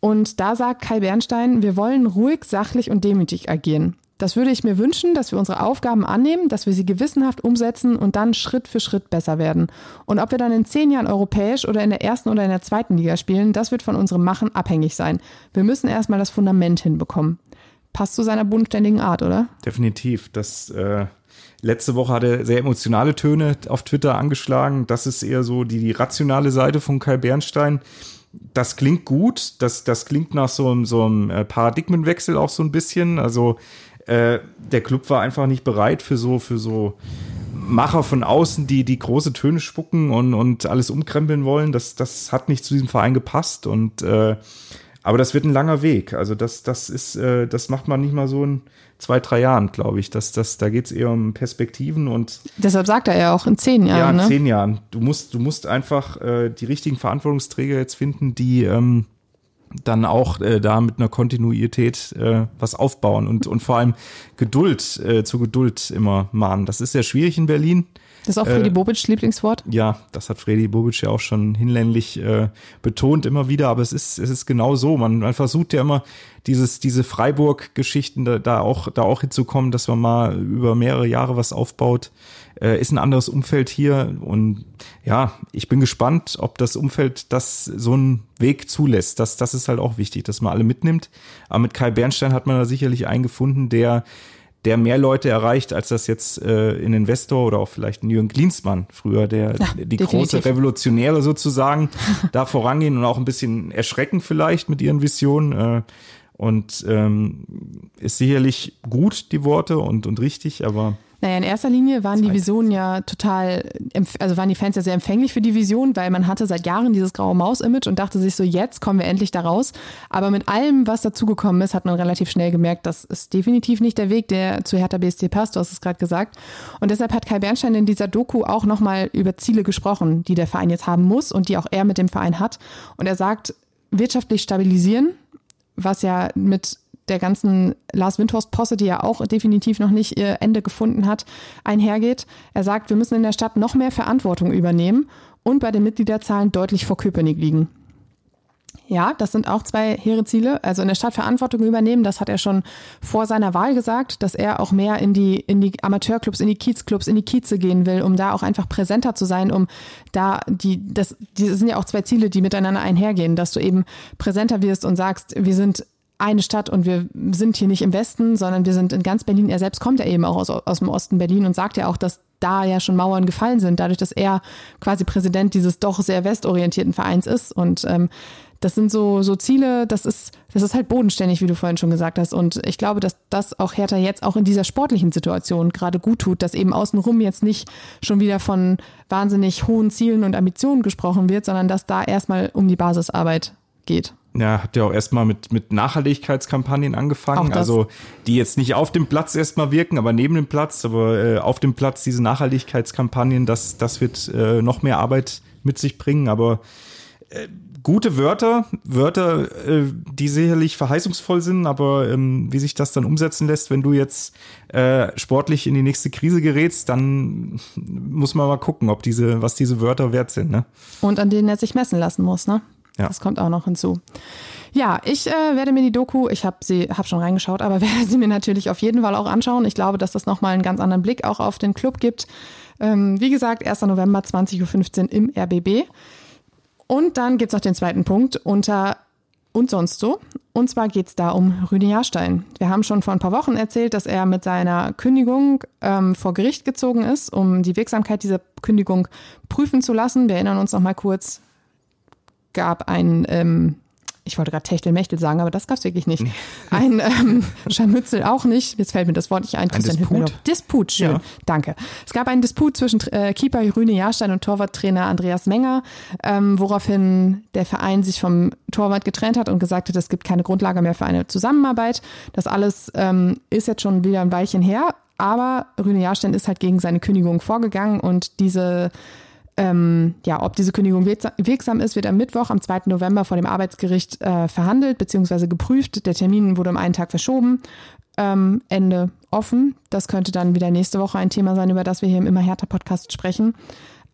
Und da sagt Kai Bernstein, wir wollen ruhig, sachlich und demütig agieren. Das würde ich mir wünschen, dass wir unsere Aufgaben annehmen, dass wir sie gewissenhaft umsetzen und dann Schritt für Schritt besser werden. Und ob wir dann in zehn Jahren europäisch oder in der ersten oder in der zweiten Liga spielen, das wird von unserem Machen abhängig sein. Wir müssen erstmal das Fundament hinbekommen. Passt zu seiner bodenständigen Art, oder? Definitiv. Das äh, letzte Woche hat er sehr emotionale Töne auf Twitter angeschlagen. Das ist eher so die, die rationale Seite von Kai Bernstein das klingt gut, das, das klingt nach so, so einem äh, Paradigmenwechsel auch so ein bisschen. Also äh, der Club war einfach nicht bereit für so, für so Macher von außen, die, die große Töne spucken und, und alles umkrempeln wollen. Das, das hat nicht zu diesem Verein gepasst und äh, aber das wird ein langer Weg. Also das, das ist, äh, das macht man nicht mal so in zwei, drei Jahren, glaube ich. Das, das, da geht es eher um Perspektiven und deshalb sagt er ja auch in zehn Jahren. Ja, in ne? zehn Jahren. Du musst, du musst einfach äh, die richtigen Verantwortungsträger jetzt finden, die ähm, dann auch äh, da mit einer Kontinuität äh, was aufbauen und, und vor allem Geduld, äh, zu Geduld immer mahnen. Das ist sehr schwierig in Berlin. Das ist auch Fredi äh, Bobic Lieblingswort. Ja, das hat Fredi Bobic ja auch schon hinlänglich äh, betont immer wieder, aber es ist, es ist genau so. Man, man versucht ja immer dieses, diese Freiburg-Geschichten da, da auch, da auch hinzukommen, dass man mal über mehrere Jahre was aufbaut äh, ist ein anderes Umfeld hier und ja, ich bin gespannt, ob das Umfeld das so einen Weg zulässt. Das, das ist halt auch wichtig, dass man alle mitnimmt. Aber mit Kai Bernstein hat man da sicherlich einen gefunden, der der mehr Leute erreicht, als das jetzt äh, in Investor oder auch vielleicht ein Jürgen Klinsmann früher, der ja, die definitiv. große Revolutionäre sozusagen (laughs) da vorangehen und auch ein bisschen erschrecken vielleicht mit ihren Visionen. Äh, und ähm, ist sicherlich gut, die Worte und, und richtig, aber naja, in erster Linie waren die Visionen ja total, also waren die Fans ja sehr empfänglich für die Vision, weil man hatte seit Jahren dieses graue Maus-Image und dachte sich so, jetzt kommen wir endlich da raus. Aber mit allem, was dazugekommen ist, hat man relativ schnell gemerkt, das ist definitiv nicht der Weg, der zu Hertha BSC passt. Du hast es gerade gesagt. Und deshalb hat Kai Bernstein in dieser Doku auch nochmal über Ziele gesprochen, die der Verein jetzt haben muss und die auch er mit dem Verein hat. Und er sagt, wirtschaftlich stabilisieren, was ja mit der ganzen Lars Windhorst-Posse, die ja auch definitiv noch nicht ihr Ende gefunden hat, einhergeht. Er sagt, wir müssen in der Stadt noch mehr Verantwortung übernehmen und bei den Mitgliederzahlen deutlich vor Köpenick liegen. Ja, das sind auch zwei hehre Ziele. Also in der Stadt Verantwortung übernehmen, das hat er schon vor seiner Wahl gesagt, dass er auch mehr in die, in die Amateurclubs, in die Kiezclubs, in die Kieze gehen will, um da auch einfach präsenter zu sein, um da die, das, die sind ja auch zwei Ziele, die miteinander einhergehen, dass du eben präsenter wirst und sagst, wir sind eine Stadt und wir sind hier nicht im Westen, sondern wir sind in ganz Berlin. Er selbst kommt ja eben auch aus, aus dem Osten Berlin und sagt ja auch, dass da ja schon Mauern gefallen sind, dadurch, dass er quasi Präsident dieses doch sehr westorientierten Vereins ist. Und ähm, das sind so, so Ziele, das ist, das ist halt bodenständig, wie du vorhin schon gesagt hast. Und ich glaube, dass das auch Hertha jetzt auch in dieser sportlichen Situation gerade gut tut, dass eben außenrum jetzt nicht schon wieder von wahnsinnig hohen Zielen und Ambitionen gesprochen wird, sondern dass da erstmal um die Basisarbeit geht ja, hat ja auch erstmal mit, mit Nachhaltigkeitskampagnen angefangen, also die jetzt nicht auf dem Platz erstmal wirken, aber neben dem Platz, aber äh, auf dem Platz diese Nachhaltigkeitskampagnen, das, das wird äh, noch mehr Arbeit mit sich bringen, aber äh, gute Wörter, Wörter, äh, die sicherlich verheißungsvoll sind, aber ähm, wie sich das dann umsetzen lässt, wenn du jetzt äh, sportlich in die nächste Krise gerätst, dann muss man mal gucken, ob diese, was diese Wörter wert sind. Ne? Und an denen er sich messen lassen muss, ne? Ja. Das kommt auch noch hinzu. Ja, ich äh, werde mir die Doku, ich habe sie, habe schon reingeschaut, aber (laughs) werde sie mir natürlich auf jeden Fall auch anschauen. Ich glaube, dass das nochmal einen ganz anderen Blick auch auf den Club gibt. Ähm, wie gesagt, 1. November 20.15 Uhr im RBB. Und dann gibt's noch den zweiten Punkt unter und sonst so. Und zwar geht's da um Rüde Jahrstein. Wir haben schon vor ein paar Wochen erzählt, dass er mit seiner Kündigung ähm, vor Gericht gezogen ist, um die Wirksamkeit dieser Kündigung prüfen zu lassen. Wir erinnern uns noch mal kurz, gab ein, ähm, ich wollte gerade Techtelmechtel sagen, aber das gab es wirklich nicht. Nee. Ein ähm, (laughs) Scharmützel auch nicht. Jetzt fällt mir das Wort nicht ein. Ein Disput? Disput, schön. Ja. Danke. Es gab einen Disput zwischen äh, Keeper Rüne Jahrstein und Torwarttrainer Andreas Menger, ähm, woraufhin der Verein sich vom Torwart getrennt hat und gesagt hat, es gibt keine Grundlage mehr für eine Zusammenarbeit. Das alles ähm, ist jetzt schon wieder ein Weilchen her. aber Rüne Jahrstein ist halt gegen seine Kündigung vorgegangen und diese ähm, ja, ob diese Kündigung wirksam ist, wird am Mittwoch, am 2. November vor dem Arbeitsgericht äh, verhandelt bzw. geprüft. Der Termin wurde um einen Tag verschoben. Ähm, Ende offen. Das könnte dann wieder nächste Woche ein Thema sein, über das wir hier im Immer härter Podcast sprechen.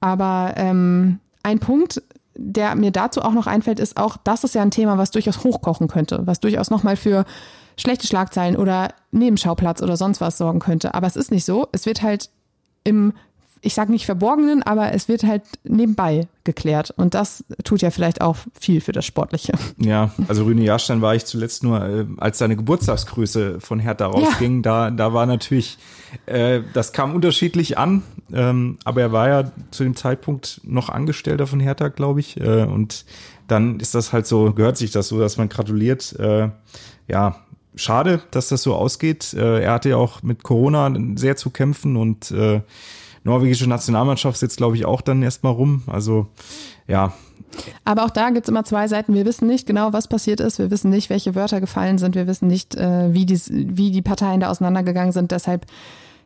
Aber ähm, ein Punkt, der mir dazu auch noch einfällt, ist auch, das ist ja ein Thema, was durchaus hochkochen könnte, was durchaus nochmal für schlechte Schlagzeilen oder Nebenschauplatz oder sonst was sorgen könnte. Aber es ist nicht so. Es wird halt im ich sage nicht Verborgenen, aber es wird halt nebenbei geklärt. Und das tut ja vielleicht auch viel für das Sportliche. Ja, also Rüne Jahrstein war ich zuletzt nur, äh, als seine Geburtstagsgrüße von Hertha rausging. Ja. Da, da war natürlich, äh, das kam unterschiedlich an, ähm, aber er war ja zu dem Zeitpunkt noch Angestellter von Hertha, glaube ich. Äh, und dann ist das halt so, gehört sich das so, dass man gratuliert. Äh, ja, schade, dass das so ausgeht. Äh, er hatte ja auch mit Corona sehr zu kämpfen und äh, norwegische Nationalmannschaft sitzt, glaube ich, auch dann erstmal rum. Also ja. Aber auch da gibt es immer zwei Seiten. Wir wissen nicht genau, was passiert ist. Wir wissen nicht, welche Wörter gefallen sind. Wir wissen nicht, äh, wie, die, wie die Parteien da auseinandergegangen sind. Deshalb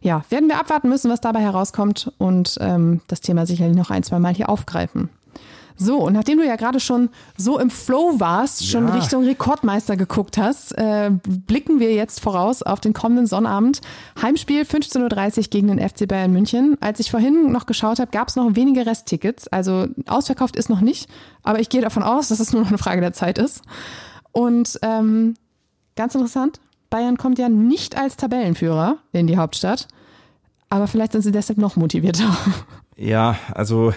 ja, werden wir abwarten müssen, was dabei herauskommt und ähm, das Thema sicherlich noch ein, zwei Mal hier aufgreifen. So, und nachdem du ja gerade schon so im Flow warst, schon ja. Richtung Rekordmeister geguckt hast, äh, blicken wir jetzt voraus auf den kommenden Sonnabend. Heimspiel 15.30 Uhr gegen den FC Bayern München. Als ich vorhin noch geschaut habe, gab es noch wenige Resttickets. Also ausverkauft ist noch nicht, aber ich gehe davon aus, dass es nur noch eine Frage der Zeit ist. Und ähm, ganz interessant, Bayern kommt ja nicht als Tabellenführer in die Hauptstadt, aber vielleicht sind sie deshalb noch motivierter. (laughs) Ja, also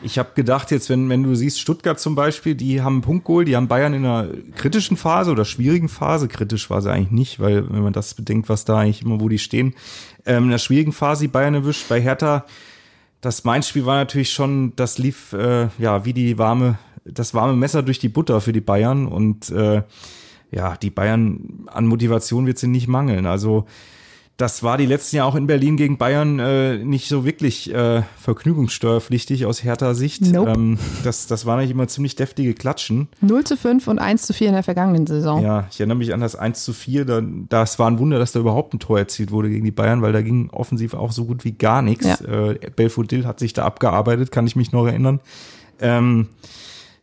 ich habe gedacht, jetzt, wenn, wenn du siehst, Stuttgart zum Beispiel, die haben einen Punktgoal, die haben Bayern in einer kritischen Phase oder schwierigen Phase. Kritisch war sie eigentlich nicht, weil wenn man das bedenkt, was da eigentlich immer, wo die stehen, ähm, in einer schwierigen Phase die Bayern erwischt. Bei Hertha, das Mainz-Spiel war natürlich schon, das lief äh, ja wie die warme, das warme Messer durch die Butter für die Bayern und äh, ja, die Bayern an Motivation wird sie nicht mangeln. Also das war die letzten Jahre auch in Berlin gegen Bayern äh, nicht so wirklich äh, vergnügungssteuerpflichtig aus härter Sicht. Nope. Ähm, das, das waren eigentlich immer ziemlich deftige Klatschen. 0 zu 5 und 1 zu 4 in der vergangenen Saison. Ja, ich erinnere mich an das 1 zu 4. Da, das war ein Wunder, dass da überhaupt ein Tor erzielt wurde gegen die Bayern, weil da ging offensiv auch so gut wie gar nichts. Ja. Äh, Belfodil hat sich da abgearbeitet, kann ich mich noch erinnern. Ähm,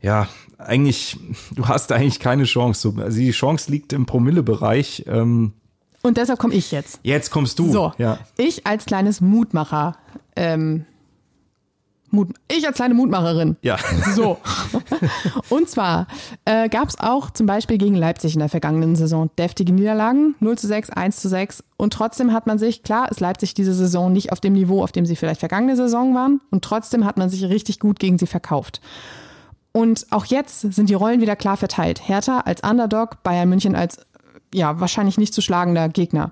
ja, eigentlich, du hast eigentlich keine Chance. Also die Chance liegt im Promillebereich. Ähm, und deshalb komme ich jetzt. Jetzt kommst du. So, ja. ich als kleines Mutmacher. Ähm, Mut, ich als kleine Mutmacherin. Ja. (laughs) So. Und zwar äh, gab es auch zum Beispiel gegen Leipzig in der vergangenen Saison deftige Niederlagen, 0 zu 6, 1 zu 6. Und trotzdem hat man sich, klar ist Leipzig diese Saison nicht auf dem Niveau, auf dem sie vielleicht vergangene Saison waren. Und trotzdem hat man sich richtig gut gegen sie verkauft. Und auch jetzt sind die Rollen wieder klar verteilt. Hertha als Underdog, Bayern München als ja, wahrscheinlich nicht zu schlagender Gegner.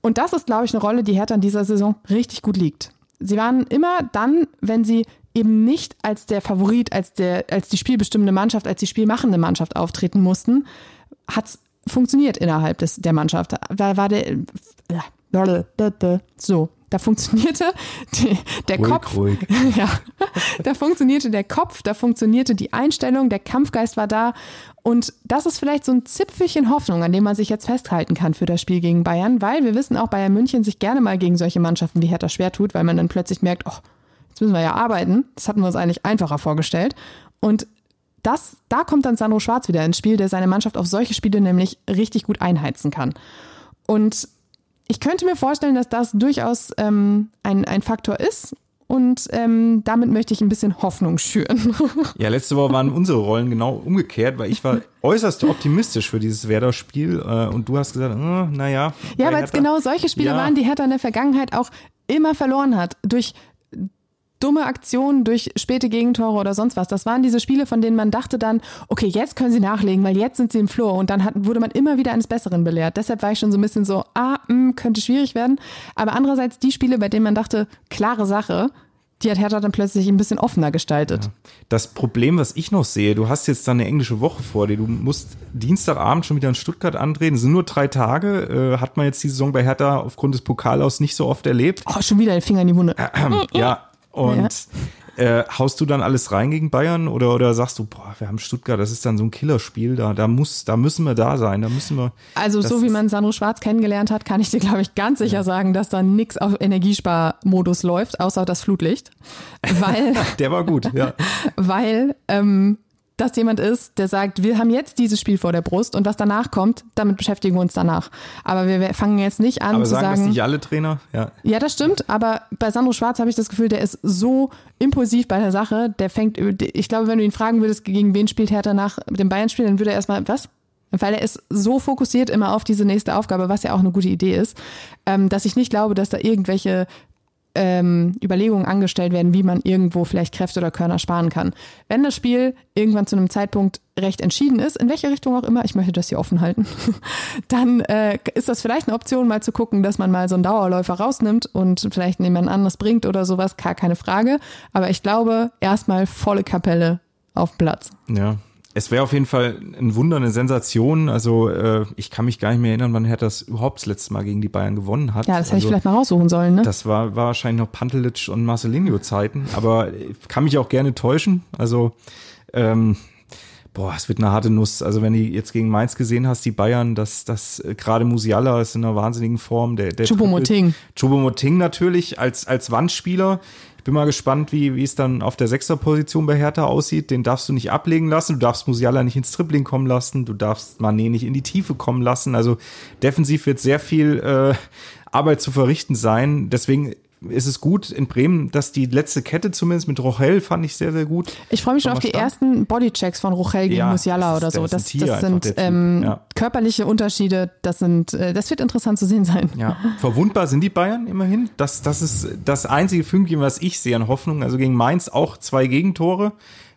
Und das ist, glaube ich, eine Rolle, die Hertha in dieser Saison richtig gut liegt. Sie waren immer dann, wenn sie eben nicht als der Favorit, als, der, als die spielbestimmende Mannschaft, als die spielmachende Mannschaft auftreten mussten, hat es funktioniert innerhalb des, der Mannschaft. Da war der. So. Da funktionierte die, der ruhig, Kopf. Ruhig. (laughs) Ja, da funktionierte der Kopf, da funktionierte die Einstellung, der Kampfgeist war da. Und das ist vielleicht so ein Zipfelchen Hoffnung, an dem man sich jetzt festhalten kann für das Spiel gegen Bayern, weil wir wissen auch, Bayern München sich gerne mal gegen solche Mannschaften wie Hertha schwer tut, weil man dann plötzlich merkt, oh, jetzt müssen wir ja arbeiten. Das hatten wir uns eigentlich einfacher vorgestellt. Und das, da kommt dann Sandro Schwarz wieder ins Spiel, der seine Mannschaft auf solche Spiele nämlich richtig gut einheizen kann. Und ich könnte mir vorstellen, dass das durchaus ähm, ein, ein Faktor ist. Und ähm, damit möchte ich ein bisschen Hoffnung schüren. (laughs) Ja, letzte Woche waren unsere Rollen genau umgekehrt, weil ich war äußerst optimistisch für dieses Werder-Spiel äh, und du hast gesagt, äh, naja. Ja, weil es genau solche Spiele ja. waren, die Hertha in der Vergangenheit auch immer verloren hat. Durch dumme Aktionen durch späte Gegentore oder sonst was. Das waren diese Spiele, von denen man dachte dann, okay, jetzt können sie nachlegen, weil jetzt sind sie im Floor. Und dann hat, wurde man immer wieder eines Besseren belehrt. Deshalb war ich schon so ein bisschen so, ah, mh, hm, könnte schwierig werden. Aber andererseits die Spiele, bei denen man dachte, klare Sache, die hat Hertha dann plötzlich ein bisschen offener gestaltet. Ja. Das Problem, was ich noch sehe, du hast jetzt dann eine englische Woche vor dir. Du musst Dienstagabend schon wieder in Stuttgart andrehen. Es sind nur drei Tage. Äh, hat man jetzt die Saison bei Hertha aufgrund des Pokalaus nicht so oft erlebt. Oh, schon wieder den Finger in die Wunde. ja, und Äh, haust du dann alles rein gegen Bayern oder, oder sagst du, boah, wir haben Stuttgart, das ist dann so ein Killerspiel, da, da, muss, da müssen wir da sein, da müssen wir. Also so wie man Sandro Schwarz kennengelernt hat, kann ich dir, glaube ich, ganz sicher ja. sagen, dass da nichts auf Energiesparmodus läuft, außer das Flutlicht. Weil. (laughs) Der war gut, ja. (laughs) Weil ähm, das jemand ist, der sagt, wir haben jetzt dieses Spiel vor der Brust und was danach kommt, damit beschäftigen wir uns danach. Aber wir fangen jetzt nicht an aber zu sagen. sagen. Das nicht alle Trainer? Ja. ja, das stimmt. Aber bei Sandro Schwarz habe ich das Gefühl, der ist so impulsiv bei der Sache. Der fängt, ich glaube, wenn du ihn fragen würdest, gegen wen spielt Hertha nach dem Bayern-Spiel, dann würde er erstmal, was? Weil er ist so fokussiert immer auf diese nächste Aufgabe, was ja auch eine gute Idee ist, ähm, dass ich nicht glaube, dass da irgendwelche ähm, Überlegungen angestellt werden, wie man irgendwo vielleicht Kräfte oder Körner sparen kann. Wenn das Spiel irgendwann zu einem Zeitpunkt recht entschieden ist, in welche Richtung auch immer, ich möchte das hier offen halten, (laughs) dann äh, ist das vielleicht eine Option, mal zu gucken, dass man mal so einen Dauerläufer rausnimmt und vielleicht jemand anderes bringt oder sowas, gar keine Frage. Aber ich glaube, erstmal volle Kapelle auf Platz. Ja, es wäre auf jeden Fall ein Wunder, eine Sensation. Also äh, ich kann mich gar nicht mehr erinnern, wann Hertha das überhaupt das letzte Mal gegen die Bayern gewonnen hat. Ja, das hätte also, ich vielleicht mal raussuchen sollen. Ne? Das war, war wahrscheinlich noch Pantelic und Marcelinho-Zeiten, aber kann mich auch gerne täuschen. Also ähm, boah, es wird eine harte Nuss. Also wenn du jetzt gegen Mainz gesehen hast, die Bayern, dass das äh, gerade Musiala ist in einer wahnsinnigen Form. Der, der Choupo-Moting. Choupo-Moting natürlich als, als Wandspieler bin mal gespannt, wie, wie es dann auf der Sechserposition bei Hertha aussieht. Den darfst du nicht ablegen lassen. Du darfst Musiala nicht ins Tripling kommen lassen. Du darfst Mané nicht in die Tiefe kommen lassen. Also defensiv wird sehr viel äh, Arbeit zu verrichten sein. Deswegen ist es gut in Bremen, dass die letzte Kette zumindest mit Rochel fand ich sehr, sehr gut. Ich freue mich schon auf die stand. ersten Bodychecks von Rochel gegen ja, Musiala oder so. Das, das, das sind ähm, ja. körperliche Unterschiede. Das sind, äh, das wird interessant zu sehen sein. Ja, verwundbar sind die Bayern immerhin. Das, das ist das einzige Fünkchen, was ich sehe an Hoffnung. Also gegen Mainz auch zwei Gegentore.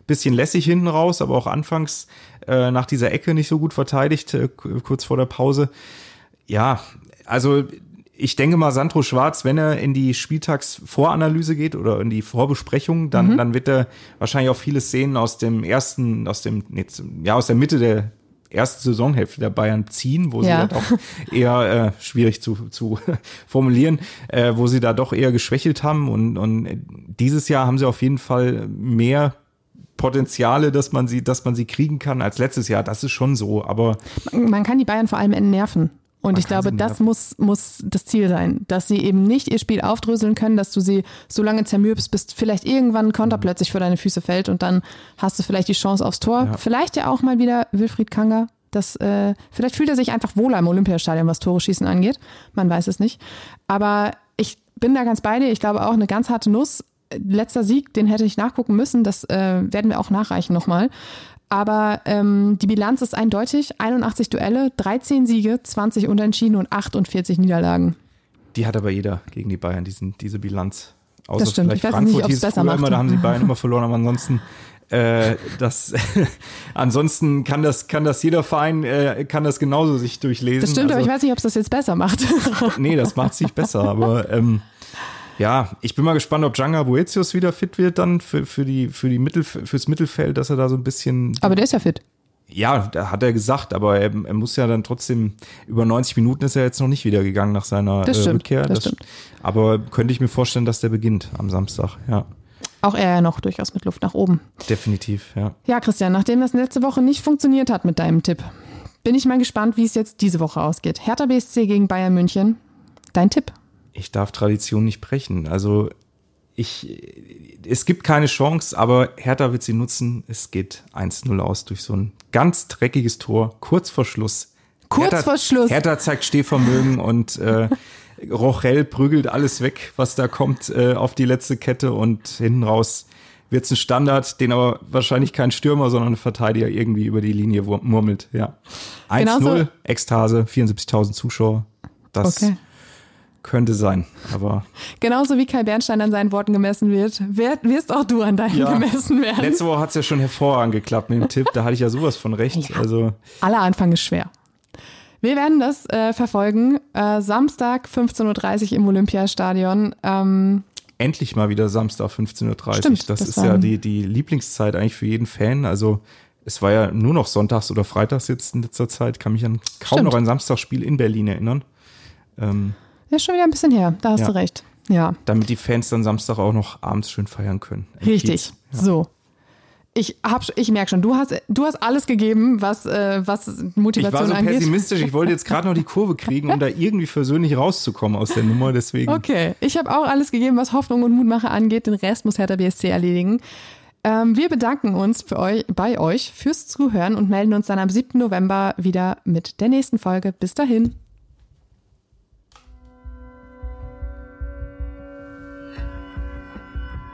Bisschen lässig hinten raus, aber auch anfangs äh, nach dieser Ecke nicht so gut verteidigt, äh, kurz vor der Pause. Ja, also ich denke mal, Sandro Schwarz, wenn er in die Spieltagsvoranalyse geht oder in die Vorbesprechung, dann, mhm. dann wird er wahrscheinlich auch viele Szenen aus dem ersten, aus dem, ja, aus der Mitte der ersten Saisonhälfte der Bayern ziehen, wo ja. sie da doch eher äh, schwierig zu, zu (laughs) formulieren, äh, wo sie da doch eher geschwächelt haben. Und, und dieses Jahr haben sie auf jeden Fall mehr Potenziale, dass man sie, dass man sie kriegen kann als letztes Jahr. Das ist schon so. Aber man kann die Bayern vor allem entnerven. Und ich glaube, das muss, muss das Ziel sein, dass sie eben nicht ihr Spiel aufdröseln können, dass du sie so lange zermürbst, bis vielleicht irgendwann ein Konter mhm. plötzlich vor deine Füße fällt und dann hast du vielleicht die Chance aufs Tor. Ja. Vielleicht ja auch mal wieder Wilfried Kanga. Das, äh, vielleicht fühlt er sich einfach wohler im Olympiastadion, was Tore schießen angeht. Man weiß es nicht. Aber ich bin da ganz bei dir. Ich glaube auch eine ganz harte Nuss. Letzter Sieg, den hätte ich nachgucken müssen. Das äh, werden wir auch nachreichen nochmal. Aber ähm, die Bilanz ist eindeutig. 81 Duelle, 13 Siege, 20 Unentschieden und 48 Niederlagen. Die hat aber jeder gegen die Bayern, diesen, diese Bilanz. Außer das stimmt. vielleicht ich weiß Frankfurt nicht, hieß es besser macht. immer, da haben die (laughs) Bayern immer verloren, aber ansonsten äh, das (laughs) ansonsten kann das kann das jeder Verein äh, kann das genauso sich durchlesen. Das stimmt, also, aber ich weiß nicht, ob es das jetzt besser macht. (laughs) nee, das macht sich besser, aber ähm, ja, ich bin mal gespannt, ob Djanga Boetius wieder fit wird dann für, für die, für die Mittel, fürs Mittelfeld, dass er da so ein bisschen. Aber der ist ja fit. Ja, da hat er gesagt, aber er, er, muss ja dann trotzdem, über 90 Minuten ist er jetzt noch nicht wieder gegangen nach seiner das äh, stimmt, Rückkehr. Das, das stimmt. Aber könnte ich mir vorstellen, dass der beginnt am Samstag, ja. Auch er ja noch durchaus mit Luft nach oben. Definitiv, ja. Ja, Christian, nachdem das letzte Woche nicht funktioniert hat mit deinem Tipp, bin ich mal gespannt, wie es jetzt diese Woche ausgeht. Hertha BSC gegen Bayern München. Dein Tipp? Ich darf Tradition nicht brechen. Also ich, es gibt keine Chance, aber Hertha wird sie nutzen. Es geht 1-0 aus durch so ein ganz dreckiges Tor, kurz vor Schluss. Kurz Hertha, vor Schluss. Hertha zeigt Stehvermögen und äh, Rochel prügelt alles weg, was da kommt, äh, auf die letzte Kette und hinten raus wird es ein Standard, den aber wahrscheinlich kein Stürmer, sondern ein Verteidiger irgendwie über die Linie murmelt. Ja. 1-0, Ekstase, 74.000 Zuschauer. Das okay. Könnte sein, aber. Genauso wie Kai Bernstein an seinen Worten gemessen wird, wirst auch du an deinen ja, gemessen werden. Letzte Woche hat es ja schon hervorragend geklappt mit dem Tipp, da hatte ich ja sowas von recht. Ja, also. Aller Anfang ist schwer. Wir werden das äh, verfolgen. Äh, Samstag 15.30 Uhr im Olympiastadion. Ähm, Endlich mal wieder Samstag 15.30 Uhr. Stimmt, das, das ist ja die, die Lieblingszeit eigentlich für jeden Fan. Also es war ja nur noch sonntags oder freitags jetzt in letzter Zeit. Kann mich an kaum Stimmt. noch ein Samstagsspiel in Berlin erinnern. Ähm, ja, schon wieder ein bisschen her, da hast ja. du recht. Ja. Damit die Fans dann Samstag auch noch abends schön feiern können. Richtig. So. Ich hab, ich merke schon, du hast, du hast alles gegeben, was, äh, was Motivation ich war so angeht. pessimistisch, ich wollte jetzt gerade noch die Kurve kriegen, um da irgendwie versöhnlich rauszukommen aus der Nummer, deswegen. Okay, ich habe auch alles gegeben, was Hoffnung und Mutmache angeht. Den Rest muss Hertha BSC erledigen. Ähm, wir bedanken uns für euch, bei euch fürs Zuhören und melden uns dann am 7. November wieder mit der nächsten Folge. Bis dahin.